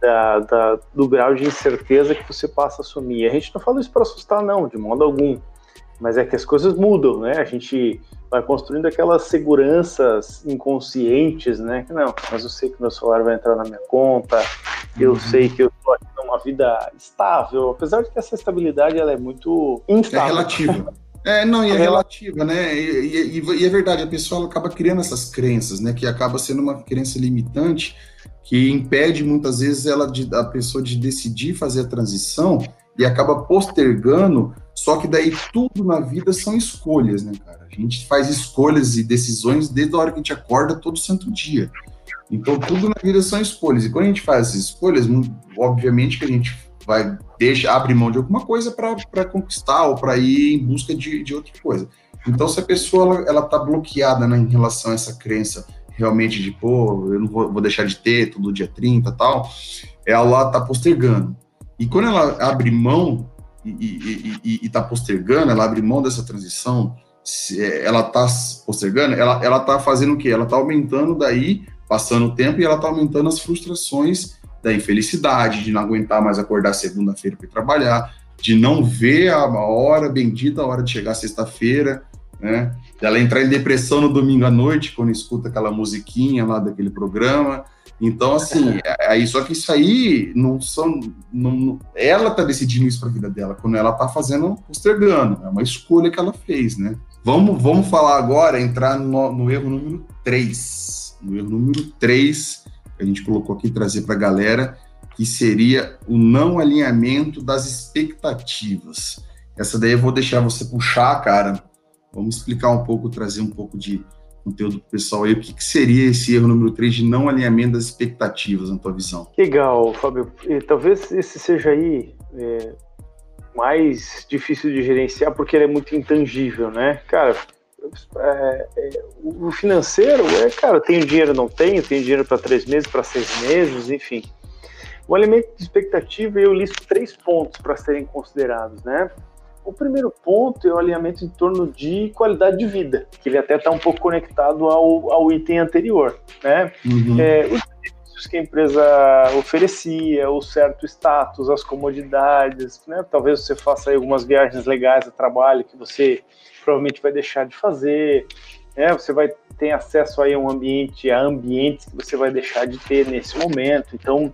da, da, do grau de incerteza que você passa a assumir. A gente não fala isso para assustar, não, de modo algum. Mas é que as coisas mudam, né? A gente vai construindo aquelas seguranças inconscientes, né? Que não, mas eu sei que meu celular vai entrar na minha conta, eu uhum. sei que eu estou aqui numa vida estável, apesar de que essa estabilidade ela é muito instável. É relativa. É, não, e é, é relativa, né? E, e, e, é verdade, a pessoa acaba criando essas crenças, né? Que acaba sendo uma crença limitante que impede muitas vezes ela de, a pessoa de decidir fazer a transição e acaba postergando. Só que daí tudo na vida são escolhas, né, cara? A gente faz escolhas e decisões desde a hora que a gente acorda todo santo dia. Então tudo na vida são escolhas. E quando a gente faz as escolhas, obviamente que a gente vai deixa abre mão de alguma coisa para conquistar ou para ir em busca de, de outra coisa. Então se a pessoa ela, ela tá bloqueada né, em relação a essa crença realmente de, pô, eu não vou, vou deixar de ter todo dia 30 e tal, ela tá postergando. E quando ela abre mão e está postergando, ela abre mão dessa transição, é, ela está postergando, ela, ela tá fazendo o quê? Ela está aumentando daí, passando o tempo, e ela está aumentando as frustrações da infelicidade, de não aguentar mais acordar segunda-feira para trabalhar, de não ver a hora bendita, a hora de chegar sexta-feira, né? Ela entrar em depressão no domingo à noite, quando escuta aquela musiquinha lá daquele programa, então, assim, é, aí, só que isso aí não são. Não, ela tá decidindo isso para a vida dela, quando ela tá fazendo, postergando. É uma escolha que ela fez, né? Vamos, vamos falar agora, entrar no, no erro número 3. No erro número 3, que a gente colocou aqui, trazer para a galera, que seria o não alinhamento das expectativas. Essa daí eu vou deixar você puxar, cara. Vamos explicar um pouco, trazer um pouco de, conteúdo pro pessoal aí, o que, que, seria esse erro número 3 de não alinhamento das expectativas, na tua visão? Legal, Fábio. E, talvez esse seja aí é, mais difícil de gerenciar porque ele é muito intangível, né? Cara, é, é, o financeiro é, cara, tenho dinheiro, não tenho, tenho dinheiro para três meses, para seis meses, enfim. O alimento de expectativa, eu listo três pontos para serem considerados, né? O primeiro ponto é o alinhamento em torno de qualidade de vida, que ele até está um pouco conectado ao, ao item anterior, né? Uhum. É, os serviços que a empresa oferecia, o certo status, as comodidades, né? Talvez você faça algumas viagens legais a trabalho que você provavelmente vai deixar de fazer, né? Você vai ter acesso aí a um ambiente, a ambientes que você vai deixar de ter nesse momento. Então,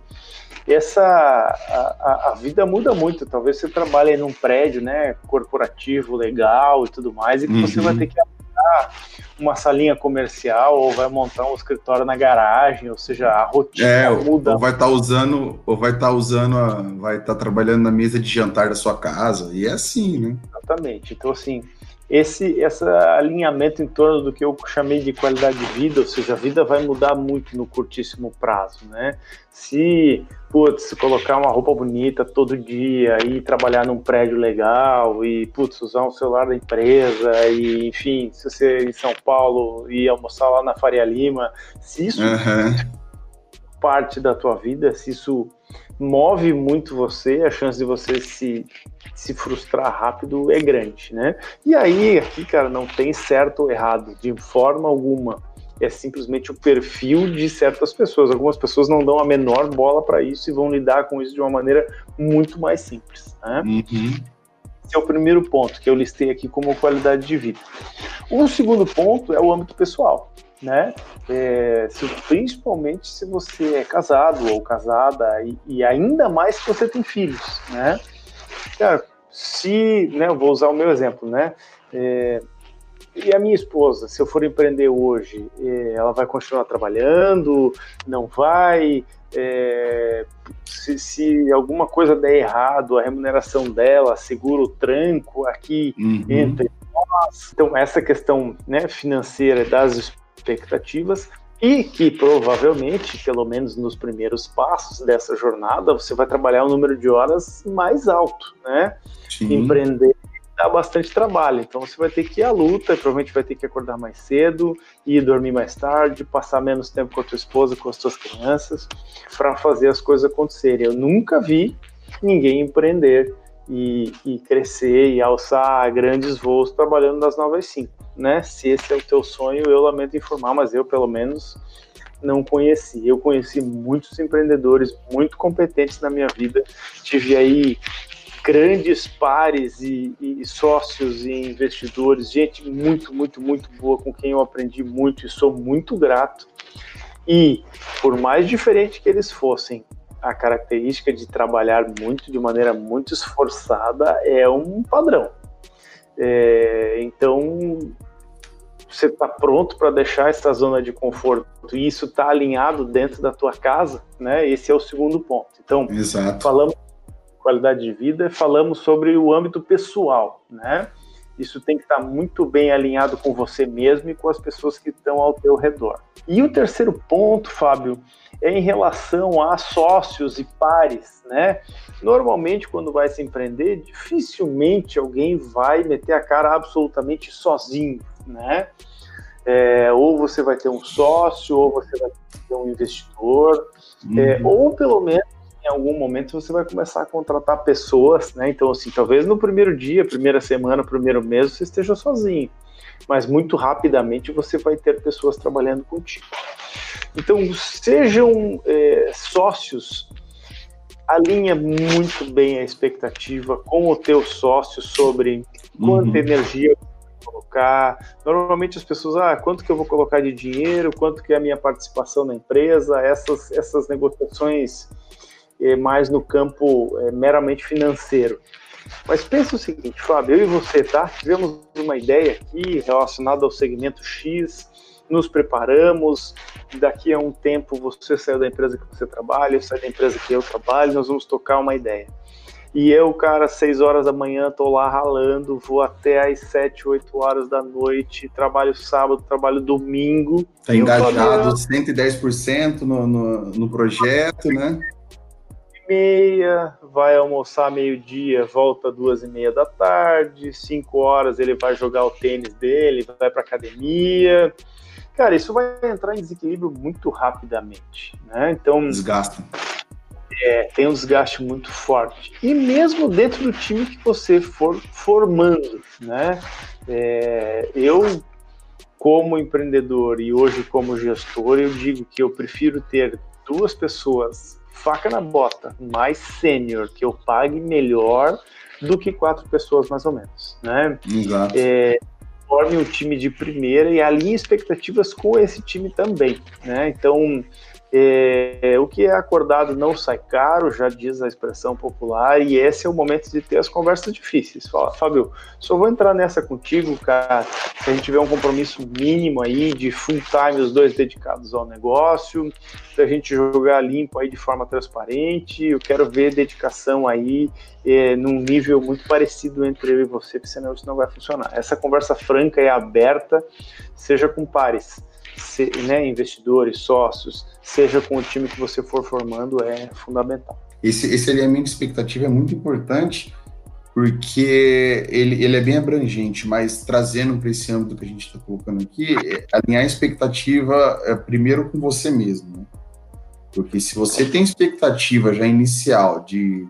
essa a, a, vida muda muito. Talvez você trabalhe num prédio, né, corporativo, legal e tudo mais, e que uhum. você vai ter que montar uma salinha comercial ou vai montar um escritório na garagem, ou seja, a rotina é, muda. Ou vai estar tá usando, ou vai estar tá usando, a, vai estar tá trabalhando na mesa de jantar da sua casa. E é assim, né? Exatamente. Então assim, esse, esse alinhamento em torno do que eu chamei de qualidade de vida, ou seja, a vida vai mudar muito no curtíssimo prazo, né? Se, putz, colocar uma roupa bonita todo dia e trabalhar num prédio legal e, putz, usar um celular da empresa e, enfim, se você em São Paulo e almoçar lá na Faria Lima, se isso uhum. parte da tua vida, se isso move muito você, a chance de você se, se frustrar rápido é grande, né? E aí, aqui, cara, não tem certo ou errado, de forma alguma. É simplesmente o perfil de certas pessoas. Algumas pessoas não dão a menor bola para isso e vão lidar com isso de uma maneira muito mais simples. Né? Uhum. Esse é o primeiro ponto que eu listei aqui como qualidade de vida. O segundo ponto é o âmbito pessoal né? É, se, principalmente se você é casado ou casada e, e, ainda mais se você tem filhos, né? Cara, se, né, eu vou usar o meu exemplo, né? É, e a minha esposa, se eu for empreender hoje, é, ela vai continuar trabalhando? Não vai? É, se, se, alguma coisa der errado, a remuneração dela segura o tranco aqui uhum. entre nós. Então, essa questão né, financeira das expectativas e que provavelmente, pelo menos nos primeiros passos dessa jornada, você vai trabalhar um número de horas mais alto, né? Sim. Empreender dá bastante trabalho, então você vai ter que ir à luta, provavelmente vai ter que acordar mais cedo, ir dormir mais tarde, passar menos tempo com a tua esposa, com as tuas crianças, para fazer as coisas acontecerem. Eu nunca vi ninguém empreender e, e crescer e alçar grandes voos trabalhando 9 às 5 né? Se esse é o teu sonho, eu lamento informar, mas eu pelo menos não conheci. Eu conheci muitos empreendedores muito competentes na minha vida. Tive aí grandes pares e, e, sócios e investidores, gente muito, muito, muito boa com quem eu aprendi muito e sou muito grato. E por mais diferente que eles fossem, a característica de trabalhar muito de maneira muito esforçada é um padrão. É, então, você está pronto para deixar essa zona de conforto e isso está alinhado dentro da tua casa, né? Esse é o segundo ponto. Então, Exato. falamos qualidade de vida, falamos sobre o âmbito pessoal, né? Isso tem que estar muito bem alinhado com você mesmo e com as pessoas que estão ao teu redor. E o terceiro ponto, Fábio, é em relação a sócios e pares, né? Normalmente, quando vai se empreender, dificilmente alguém vai meter a cara absolutamente sozinho, né? é, ou você vai ter um sócio, ou você vai ter um investidor, é, uhum. é, ou pelo menos em algum momento você vai começar a contratar pessoas, né? Então, assim, talvez no primeiro dia, primeira semana, primeiro mês, você esteja sozinho, mas muito rapidamente você vai ter pessoas trabalhando contigo. Então, sejam é, sócios, alinha muito bem a expectativa com o teu sócio sobre quanta uhum. energia colocar. Normalmente as pessoas, ah, quanto que eu vou colocar de dinheiro, quanto que é a minha participação na empresa, essas, essas negociações mais no campo é, meramente financeiro. Mas pensa o seguinte, Fábio, eu e você, tá? Tivemos uma ideia aqui relacionada ao segmento X, nos preparamos, daqui a um tempo você saiu da empresa que você trabalha, eu saio da empresa que eu trabalho, nós vamos tocar uma ideia. E eu, cara, às 6 horas da manhã, tô lá ralando, vou até às 7, 8 horas da noite, trabalho sábado, trabalho domingo. Tá engajado 110% no, no, no projeto, né? Meia, vai almoçar meio-dia, volta duas e meia da tarde, cinco horas ele vai jogar o tênis dele, vai para academia. Cara, isso vai entrar em desequilíbrio muito rapidamente, né? Então desgasta. É, tem um desgaste muito forte. E mesmo dentro do time que você for formando, né? É, eu, como empreendedor e hoje como gestor, eu digo que eu prefiro ter duas pessoas faca na bota, mais sênior, que eu pague melhor do que quatro pessoas, mais ou menos, né? Exato. É, forme um time de primeira e alinhe expectativas com esse time também, né? Então, é, o que é acordado não sai caro, já diz a expressão popular, e esse é o momento de ter as conversas difíceis. Fala, Fábio, só vou entrar nessa contigo, cara, se a gente tiver um compromisso mínimo aí de full time, os dois dedicados ao negócio, se a gente jogar limpo aí de forma transparente, eu quero ver dedicação aí é, num nível muito parecido entre eu e você, porque senão isso não vai funcionar. Essa conversa franca e aberta, seja com pares se, né, investidores, sócios, seja com o time que você for formando, é fundamental. Esse, esse alinhamento de expectativa é muito importante porque ele, ele é bem abrangente, mas trazendo para esse âmbito que a gente está colocando aqui, é alinhar a expectativa é, primeiro com você mesmo. Né? Porque se você tem expectativa já inicial de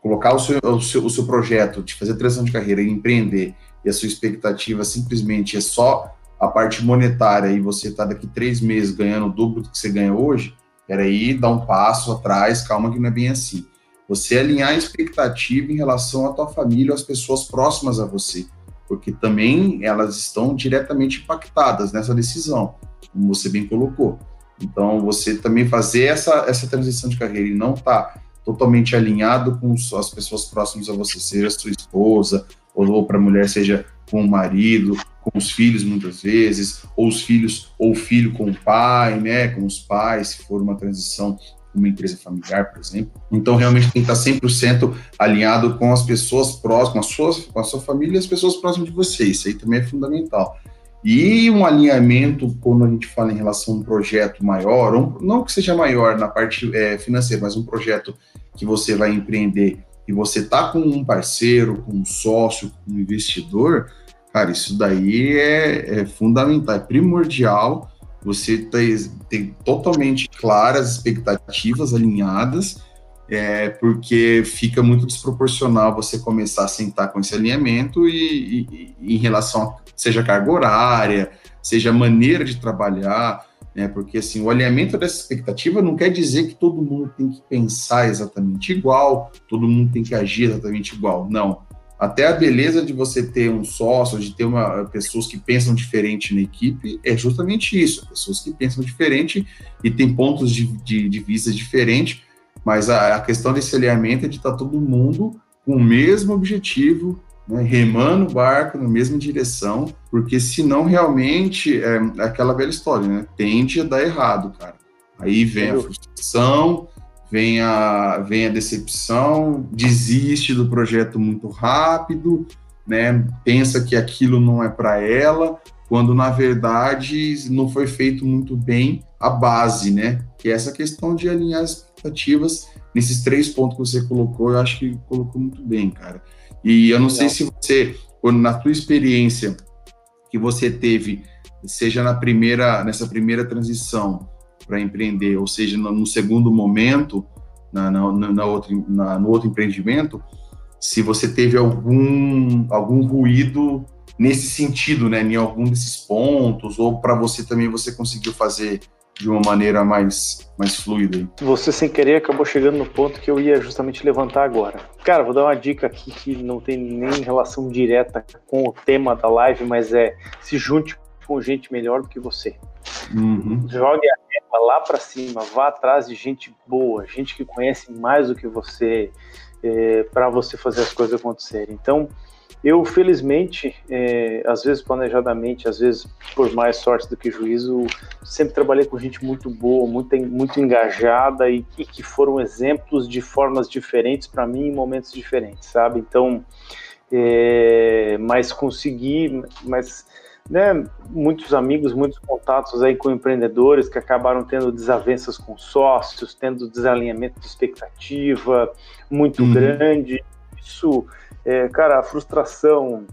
colocar o seu, o seu, o seu projeto, de fazer transição de carreira e empreender, e a sua expectativa simplesmente é só a parte monetária e você está daqui três meses ganhando o dobro do que você ganha hoje, peraí, dá um passo atrás, calma que não é bem assim. Você alinhar a expectativa em relação à tua família, às pessoas próximas a você, porque também elas estão diretamente impactadas nessa decisão, como você bem colocou. Então, você também fazer essa, essa transição de carreira e não estar tá totalmente alinhado com as pessoas próximas a você, seja sua esposa, ou, ou para a mulher, seja com o marido, com os filhos muitas vezes, ou os filhos, ou o filho com o pai, né, com os pais, se for uma transição uma empresa familiar, por exemplo. Então, realmente tem que estar 100% alinhado com as pessoas próximas, com a, sua, com a sua família e as pessoas próximas de você. Isso aí também é fundamental. E um alinhamento, quando a gente fala em relação a um projeto maior, um, não que seja maior na parte é, financeira, mas um projeto que você vai empreender e você tá com um parceiro, com um sócio, com um investidor, cara, isso daí é, é fundamental, é primordial você ter, ter totalmente claras expectativas alinhadas, é, porque fica muito desproporcional você começar a sentar com esse alinhamento e, e, e em relação a seja carga horária, seja maneira de trabalhar, né? Porque assim, o alinhamento dessa expectativa não quer dizer que todo mundo tem que pensar exatamente igual, todo mundo tem que agir exatamente igual. Não. Até a beleza de você ter um sócio, de ter uma, pessoas que pensam diferente na equipe, é justamente isso. Pessoas que pensam diferente e têm pontos de, de, de vista diferentes, mas a, a, questão desse alinhamento é de estar todo mundo com o mesmo objetivo, né, remando o barco na mesma direção, porque senão realmente é aquela velha história, né? Tende a dar errado, cara. Aí vem a frustração, vem a, vem a decepção, desiste do projeto muito rápido, né? Pensa que aquilo não é para ela, quando na verdade não foi feito muito bem a base, né? Que é essa questão de alinhar as expectativas nesses três pontos que você colocou, eu acho que colocou muito bem, cara. E eu não sei se você, na tua experiência que você teve seja na primeira, nessa primeira transição para empreender, ou seja, no, no segundo momento, na, na, na, outra, na, no outro empreendimento, se você teve algum, algum ruído nesse sentido, né, em algum desses pontos, ou para você também você conseguiu fazer de uma maneira mais, mais fluida. Você, sem querer, acabou chegando no ponto que eu ia justamente levantar agora. Cara, vou dar uma dica aqui que não tem nem relação direta com o tema da live, mas é se junte com gente melhor do que você. Uhum. Jogue a régua lá para cima, vá atrás de gente boa, gente que conhece mais do que você, é, para você fazer as coisas acontecerem. Então, eu, felizmente, é, às vezes planejadamente, às vezes por mais sorte do que juízo, sempre trabalhei com gente muito boa, muito, muito engajada e, e que foram exemplos de formas diferentes para mim em momentos diferentes, sabe? Então, é, mas consegui, mas né, muitos amigos, muitos contatos aí com empreendedores que acabaram tendo desavenças com sócios, tendo desalinhamento de expectativa muito uhum. grande. Isso é, cara, a frustração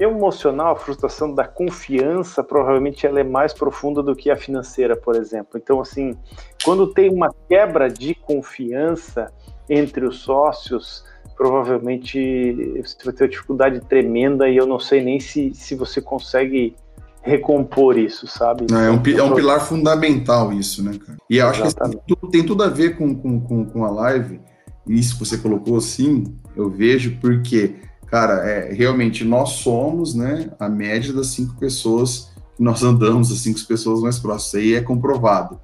emocional, a frustração da confiança, provavelmente ela é mais profunda do que a financeira, por exemplo. Então, assim, quando tem uma quebra de confiança entre os sócios, provavelmente você vai ter uma dificuldade tremenda e eu não sei nem se, se você consegue recompor isso, sabe? Não, é, um, é um pilar fundamental isso, né, cara? E eu acho Exatamente. que tem tudo a ver com, com, com a live, isso que você colocou assim, eu vejo porque, cara, é, realmente nós somos, né, a média das cinco pessoas que nós andamos, as cinco pessoas mais próximas, aí é comprovado.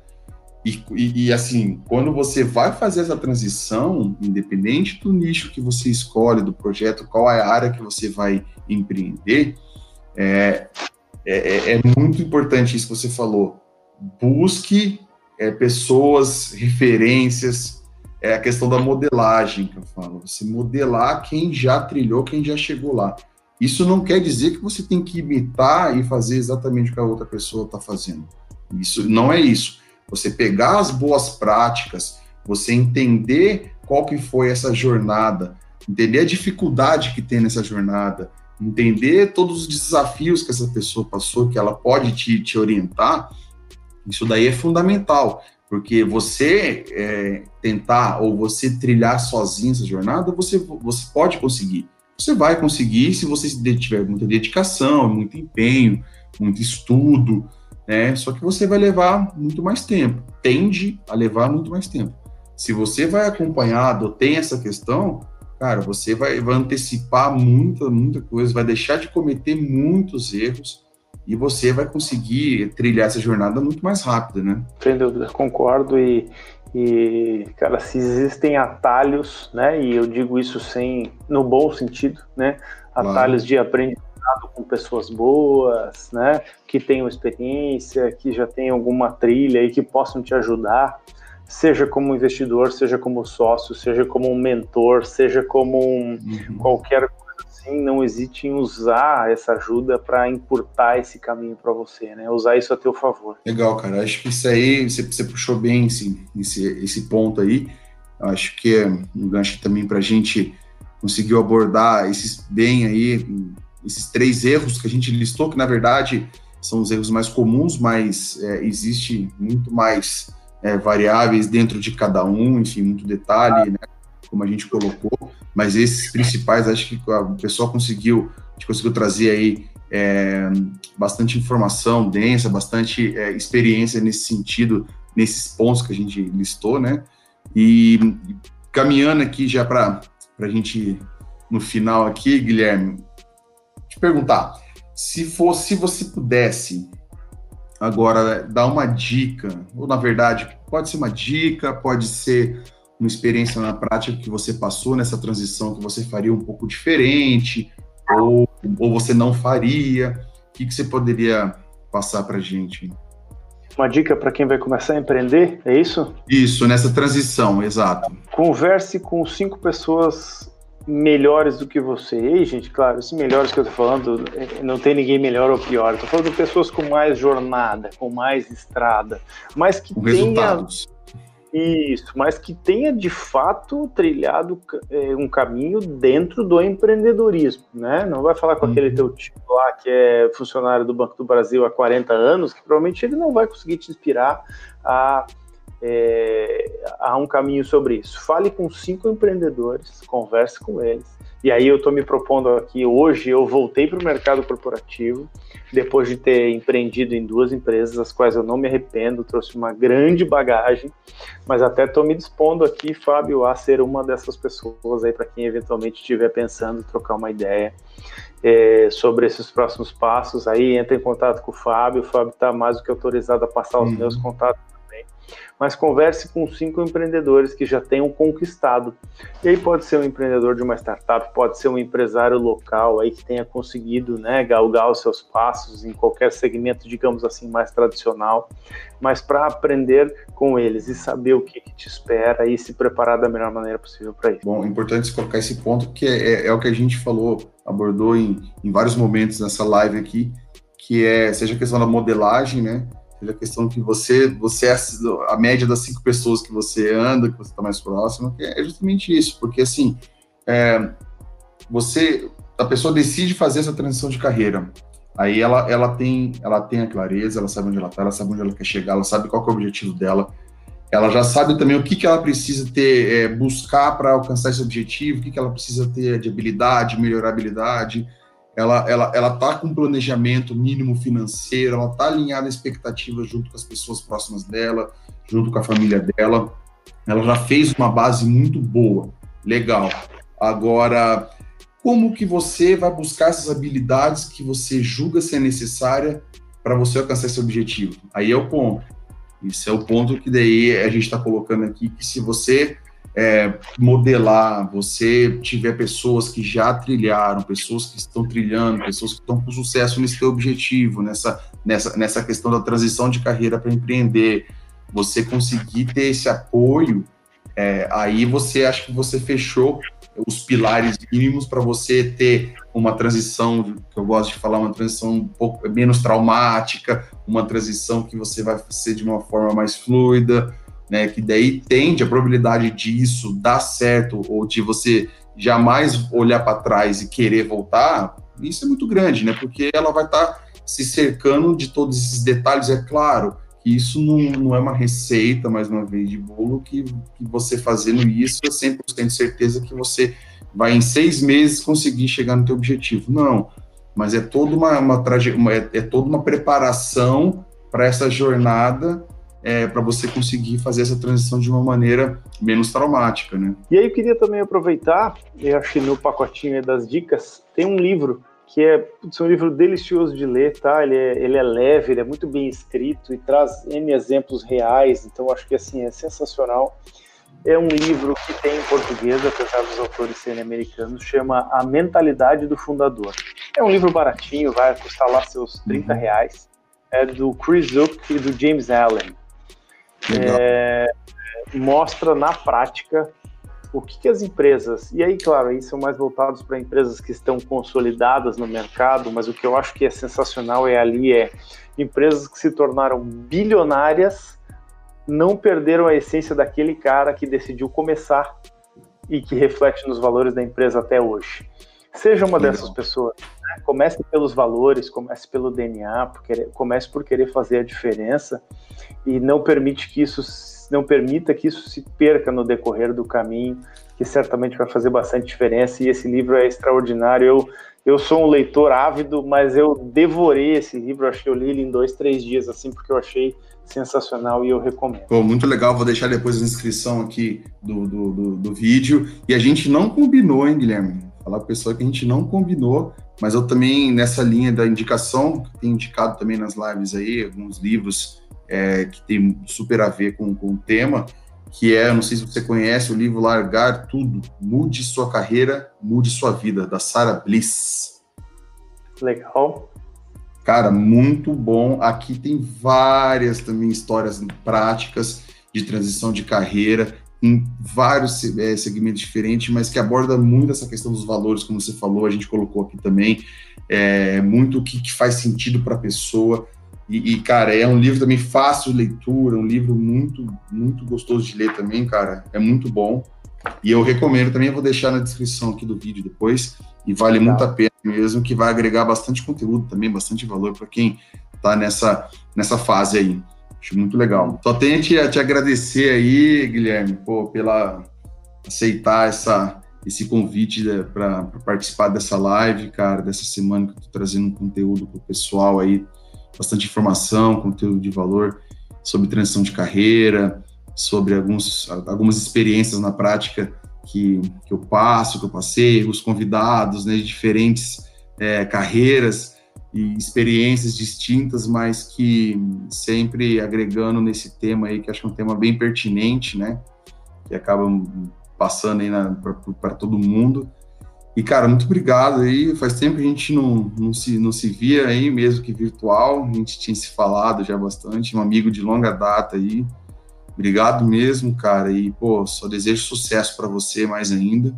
E, e, e, assim, quando você vai fazer essa transição, independente do nicho que você escolhe, do projeto, qual é a área que você vai empreender, é, é, é, é muito importante isso que você falou. Busque é, pessoas, referências, é a questão da modelagem que eu falo. Você modelar quem já trilhou, quem já chegou lá. Isso não quer dizer que você tem que imitar e fazer exatamente o que a outra pessoa está fazendo. Isso não é isso. Você pegar as boas práticas, você entender qual que foi essa jornada, entender a dificuldade que tem nessa jornada, entender todos os desafios que essa pessoa passou, que ela pode te, te orientar, isso daí é fundamental. Porque você é, tentar ou você trilhar sozinho essa jornada, você, você pode conseguir. Você vai conseguir se você tiver muita dedicação, muito empenho, muito estudo, né? Só que você vai levar muito mais tempo, tende a levar muito mais tempo. Se você vai acompanhado, tem essa questão, cara, você vai, vai antecipar muita, muita coisa, vai deixar de cometer muitos erros, e você vai conseguir trilhar essa jornada muito mais rápida, né? Sem dúvida, concordo e, e cara, se existem atalhos, né? E eu digo isso sem no bom sentido, né? Atalhos claro. de aprendizado com pessoas boas, né? Que tenham experiência, que já tenham alguma trilha e que possam te ajudar, seja como investidor, seja como sócio, seja como um mentor, seja como um, uhum. qualquer assim, não hesite em usar essa ajuda para encurtar esse caminho para você, né? Usar isso a teu favor. Legal, cara. Acho que isso aí, você, você puxou bem esse, esse, esse ponto aí. Acho que é um gancho também para a gente conseguiu abordar esses bem aí, esses três erros que a gente listou, que na verdade são os erros mais comuns, mas é, existe muito mais é, variáveis dentro de cada um, enfim, muito detalhe, né? Como a gente colocou, mas esses principais, acho que o pessoal conseguiu, a gente conseguiu trazer aí é, bastante informação densa, bastante é, experiência nesse sentido, nesses pontos que a gente listou, né? E caminhando aqui já para a gente, no final aqui, Guilherme, te perguntar, se fosse, se você pudesse agora dar uma dica, ou na verdade, pode ser uma dica, pode ser uma experiência na prática que você passou nessa transição que você faria um pouco diferente, ou, ou você não faria? O que, que você poderia passar para a gente? Uma dica para quem vai começar a empreender, é isso? Isso, nessa transição, exato. Converse com cinco pessoas melhores do que você. E, gente, claro, esses melhores que eu tô falando, é, não tem ninguém melhor ou pior. Eu tô falando de pessoas com mais jornada, com mais estrada, mas que com tenha... resultados Isso, mas que tenha de fato trilhado é, um caminho dentro do empreendedorismo, né? Não vai falar com uhum. aquele teu tio lá que é funcionário do Banco do Brasil há 40 anos, que provavelmente ele não vai conseguir te inspirar a, é, a um caminho sobre isso. Fale com cinco empreendedores, converse com eles, e aí eu estou me propondo aqui hoje, eu voltei para o mercado corporativo, depois de ter empreendido em duas empresas, as quais eu não me arrependo, trouxe uma grande bagagem, mas até estou me dispondo aqui, Fábio, a ser uma dessas pessoas aí para quem eventualmente estiver pensando trocar uma ideia é, sobre esses próximos passos. Aí entra em contato com o Fábio, o Fábio está mais do que autorizado a passar os uhum. meus contatos mas converse com cinco empreendedores que já tenham conquistado. E aí pode ser um empreendedor de uma startup, pode ser um empresário local aí que tenha conseguido né, galgar os seus passos em qualquer segmento, digamos assim, mais tradicional, mas para aprender com eles e saber o que, que, te espera e se preparar da melhor maneira possível para isso. Bom, é importante colocar esse ponto, porque é, é, o que a gente falou, abordou em, em vários momentos nessa live aqui, que é, seja a questão da modelagem, né, a questão que você, você é a média das cinco pessoas que você anda, que você está mais próximo, é justamente isso, porque assim, é, você, a pessoa decide fazer essa transição de carreira, aí ela, ela tem, ela tem a clareza, ela sabe onde ela está, ela sabe onde ela quer chegar, ela sabe qual é o objetivo dela, ela já sabe também o que, que ela precisa ter, é, buscar para alcançar esse objetivo, o que, que ela precisa ter de habilidade, melhorar habilidade, ela ela ela tá com planejamento mínimo financeiro, ela tá alinhada a expectativas junto com as pessoas próximas dela, junto com a família dela. Ela já fez uma base muito boa, legal. Agora, como que você vai buscar essas habilidades que você julga ser necessária para você alcançar esse objetivo? Aí é o ponto. Isso é o ponto que daí a gente está colocando aqui, que se você é, modelar, você tiver pessoas que já trilharam, pessoas que estão trilhando, pessoas que estão com sucesso nesse seu objetivo, nessa, nessa, nessa questão da transição de carreira para empreender, você conseguir ter esse apoio, é, aí você acha que você fechou os pilares mínimos para você ter uma transição, que eu gosto de falar, uma transição um pouco menos traumática, uma transição que você vai ser de uma forma mais fluida, né? Que daí tende a probabilidade disso dar certo ou de você jamais olhar para trás e querer voltar, isso é muito grande, né? Porque ela vai estar tá se cercando de todos esses detalhes, é claro. Que isso não, não é uma receita, mais uma vez, de bolo, que, que você fazendo isso é 100% certeza que você vai em seis meses conseguir chegar no teu objetivo. Não, mas é toda uma, uma, uma é, é toda uma preparação para essa jornada é, para você conseguir fazer essa transição de uma maneira menos traumática, né? E aí eu queria também aproveitar, eu achei no pacotinho das dicas, tem um livro que é, é um livro delicioso de ler, tá? Ele é, ele é leve, ele é muito bem escrito e traz N exemplos reais, então acho que assim é sensacional. É um livro que tem em português, apesar dos autores serem americanos, chama A Mentalidade do Fundador. É um livro baratinho, vai custar lá seus 30 uhum. reais. É do Chris Zook e do James Allen é, mostra na prática o que, que, as empresas, e aí, claro, aí são mais voltados para empresas que estão consolidadas no mercado, mas o que eu acho que é sensacional é ali é empresas que se tornaram bilionárias não perderam a essência daquele cara que decidiu começar e que reflete nos valores da empresa até hoje. Seja uma dessas pessoas. Né? Comece pelos valores, comece pelo DNA, comece por querer fazer a diferença e não permite que isso não permita que isso se perca no decorrer do caminho, que certamente vai fazer bastante diferença. E esse livro é extraordinário. Eu eu sou um leitor ávido, mas eu devorei esse livro. Acho que eu li ele em dois, três dias, assim, porque eu achei sensacional e eu recomendo. Pô, muito legal, vou deixar depois a inscrição aqui do, do, do, do vídeo. E a gente não combinou, hein, Guilherme? Falar com a pessoa que a gente não combinou, mas eu também, nessa linha da indicação, que tem indicado também nas lives aí, alguns livros é, que tem super a ver com, com o tema, que é, não sei se você conhece, o livro Largar Tudo, Mude Sua Carreira, Mude Sua Vida, da Sarah Bliss. Legal. Cara, muito bom. Aqui tem várias também histórias práticas de transição de carreira em vários é, segmentos diferentes, mas que aborda muito essa questão dos valores, como você falou, a gente colocou aqui também, é, muito o que, que faz sentido para a pessoa. E, e, cara, é um livro também fácil de leitura, um livro muito, muito gostoso de ler também, cara. É muito bom. E eu recomendo também, eu vou deixar na descrição aqui do vídeo depois. E vale Legal. muito a pena mesmo, que vai agregar bastante conteúdo também, bastante valor para quem está nessa, nessa fase aí. Acho muito legal. Só tenho te, te agradecer aí, Guilherme, pô, pela aceitar essa, esse convite para participar dessa live, cara, dessa semana que eu tô trazendo um conteúdo pro pessoal aí, bastante informação, conteúdo de valor sobre transição de carreira, sobre alguns, algumas experiências na prática que, que eu passo, que eu passei, os convidados né, de diferentes é, carreiras e experiências distintas, mas que sempre agregando nesse tema aí, que acho que é um tema bem pertinente, né? Que acaba passando aí para todo mundo. E, cara, muito obrigado aí. Faz tempo que a gente não, não, se, não se via aí, mesmo que virtual. A gente tinha se falado já bastante, um amigo de longa data aí. Obrigado mesmo, cara. E, pô, só desejo sucesso para você mais ainda.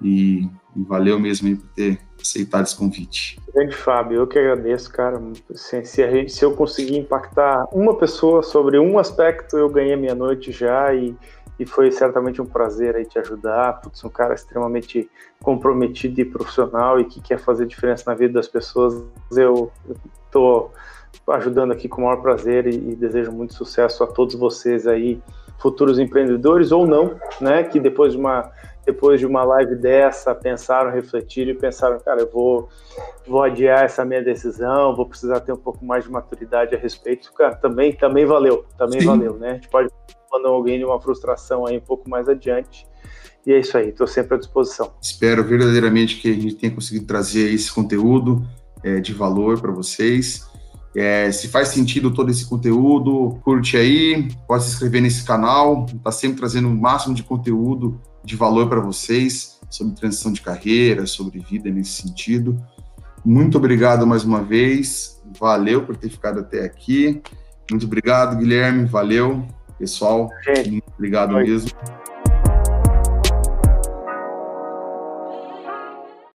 E, e, valeu mesmo aí por ter aceitado esse convite. Grande Fábio, eu que agradeço, cara. Se, se, gente, se eu conseguir impactar uma pessoa sobre um aspecto, eu ganhei minha noite já e e foi certamente um prazer aí te ajudar. Putz, um cara extremamente comprometido e profissional e que quer fazer diferença na vida das pessoas. Eu estou ajudando aqui com o maior prazer e, e, desejo muito sucesso a todos vocês aí, futuros empreendedores ou não, né? Que depois de uma depois de uma live dessa pensaram, refletiram e pensaram, cara, eu vou vou adiar essa minha decisão, vou precisar ter um pouco mais de maturidade a respeito. Cara, também também valeu, também Sim. valeu, né? A gente pode mandar alguém de uma frustração aí um pouco mais adiante. E é isso aí, estou sempre à disposição. Espero verdadeiramente que a gente tenha conseguido trazer esse conteúdo é, de valor para vocês. É, se faz sentido todo esse conteúdo, curte aí, pode se inscrever nesse canal, está sempre trazendo o máximo de conteúdo de valor para vocês sobre transição de carreira, sobre vida nesse sentido. Muito obrigado mais uma vez, valeu por ter ficado até aqui. Muito obrigado, Guilherme, valeu. Pessoal, Gente, muito obrigado mesmo.